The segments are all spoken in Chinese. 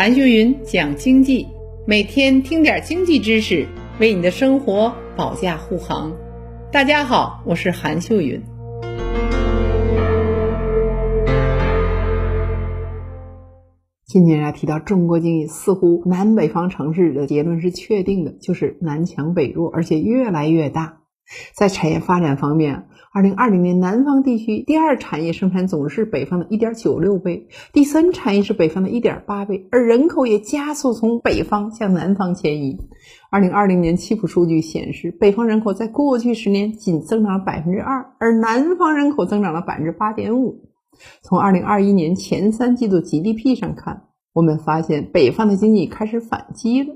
韩秀云讲经济，每天听点经济知识，为你的生活保驾护航。大家好，我是韩秀云。今天啊，提到中国经济，似乎南北方城市的结论是确定的，就是南强北弱，而且越来越大。在产业发展方面，二零二零年南方地区第二产业生产总值是北方的一点九六倍，第三产业是北方的一点八倍，而人口也加速从北方向南方迁移。二零二零年七普数据显示，北方人口在过去十年仅增长了百分之二，而南方人口增长了百分之八点五。从二零二一年前三季度 GDP 上看，我们发现北方的经济开始反击了。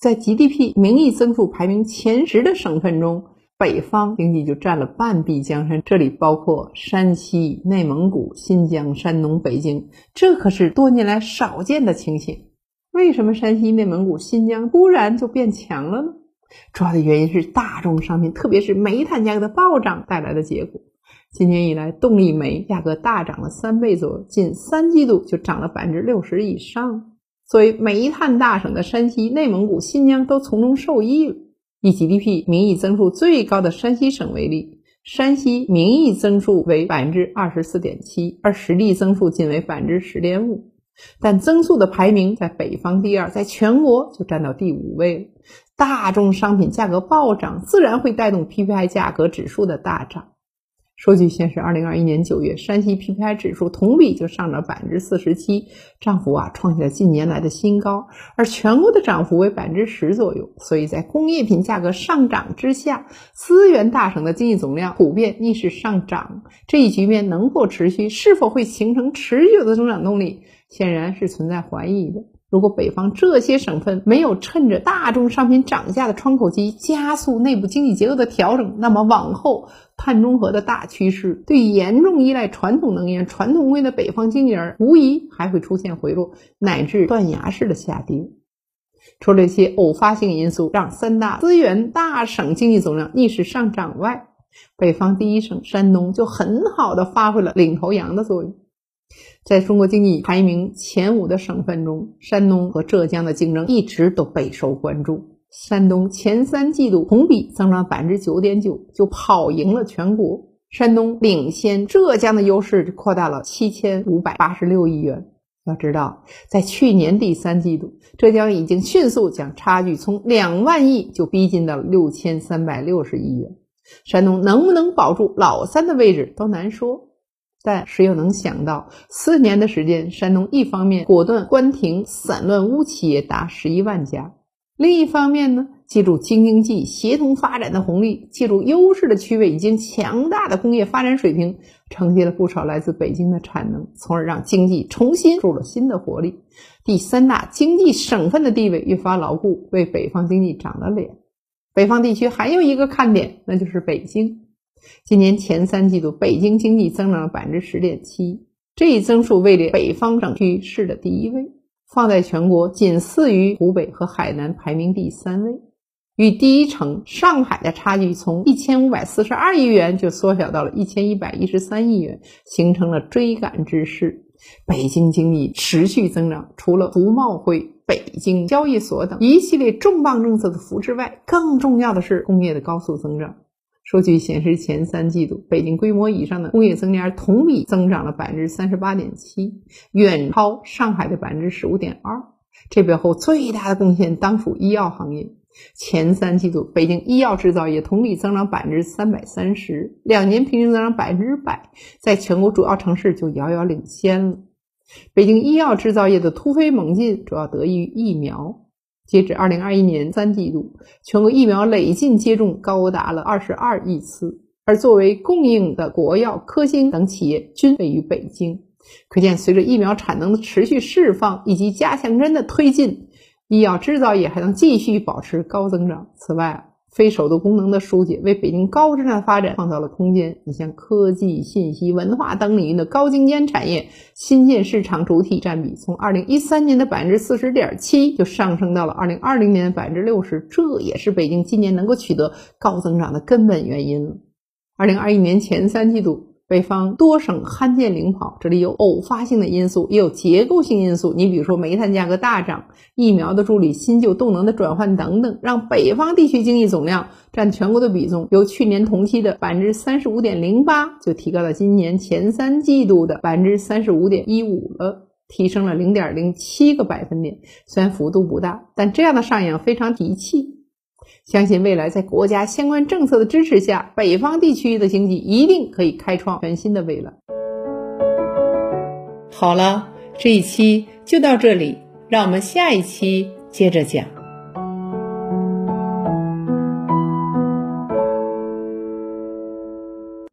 在 GDP 名义增速排名前十的省份中，北方经济就占了半壁江山，这里包括山西、内蒙古、新疆、山东、北京，这可是多年来少见的情形。为什么山西、内蒙古、新疆突然就变强了呢？主要的原因是大宗商品，特别是煤炭价格的暴涨带来的结果。今年以来，动力煤价格大涨了三倍左右，仅三季度就涨了百分之六十以上。作为煤炭大省的山西、内蒙古、新疆都从中受益了。以 GDP 名义增速最高的山西省为例，山西名义增速为百分之二十四点七，而实际增速仅为百分之十点五。但增速的排名在北方第二，在全国就占到第五位了。大众商品价格暴涨，自然会带动 PPI 价格指数的大涨。数据显示，二零二一年九月，山西 PPI 指数同比就上涨百分之四十七，涨幅啊创下了近年来的新高，而全国的涨幅为百分之十左右。所以在工业品价格上涨之下，资源大省的经济总量普遍逆势上涨，这一局面能否持续，是否会形成持久的增长动力，显然是存在怀疑的。如果北方这些省份没有趁着大宗商品涨价的窗口期加速内部经济结构的调整，那么往后碳中和的大趋势对严重依赖传统能源、传统工业的北方经济而无疑还会出现回落，乃至断崖式的下跌。除了这些偶发性因素让三大资源大省经济总量逆势上涨外，北方第一省山东就很好的发挥了领头羊的作用。在中国经济排名前五的省份中，山东和浙江的竞争一直都备受关注。山东前三季度同比增长百分之九点九，就跑赢了全国。山东领先浙江的优势就扩大了七千五百八十六亿元。要知道，在去年第三季度，浙江已经迅速将差距从两万亿就逼近到六千三百六十亿元。山东能不能保住老三的位置都难说。但谁又能想到，四年的时间，山东一方面果断关停散乱污企业达十一万家，另一方面呢，借助京津冀协同发展的红利，借助优势的区位以及强大的工业发展水平，承接了不少来自北京的产能，从而让经济重新注入了新的活力。第三大经济省份的地位越发牢固，为北方经济长了脸。北方地区还有一个看点，那就是北京。今年前三季度，北京经济增长了百分之十点七，这一增速位列北方省区市的第一位，放在全国仅次于湖北和海南，排名第三位。与第一城上海的差距从一千五百四十二亿元就缩小到了一千一百一十三亿元，形成了追赶之势。北京经济持续增长，除了服贸会、北京交易所等一系列重磅政策的扶持外，更重要的是工业的高速增长。数据显示，前三季度北京规模以上的工业增加值同比增长了百分之三十八点七，远超上海的百分之十五点二。这背后最大的贡献当属医药行业。前三季度，北京医药制造业同比增长百分之三百三十，两年平均增长百分之百，在全国主要城市就遥遥领先了。北京医药制造业的突飞猛进，主要得益于疫苗。截止二零二一年三季度，全国疫苗累计接种高达了二十二亿次，而作为供应的国药科兴等企业均位于北京。可见，随着疫苗产能的持续释放以及加强针的推进，医药制造业还能继续保持高增长。此外，非首都功能的疏解为北京高质量发展创造了空间。你像科技、信息、文化等领域的高精尖产业，新建市场主体占比从二零一三年的百分之四十点七就上升到了二零二零年的百分之六十，这也是北京今年能够取得高增长的根本原因了。二零二一年前三季度，北方多省罕见领跑，这里有偶发性的因素，也有结构性因素。你比如说煤炭价格大涨、疫苗的助力、新旧动能的转换等等，让北方地区经济总量占全国的比重由去年同期的百分之三十五点零八，就提高到今年前三季度的百分之三十五点一五了，提升了零点零七个百分点。虽然幅度不大，但这样的上扬非常提气。相信未来在国家相关政策的支持下，北方地区的经济一定可以开创全新的未来。好了，这一期就到这里，让我们下一期接着讲。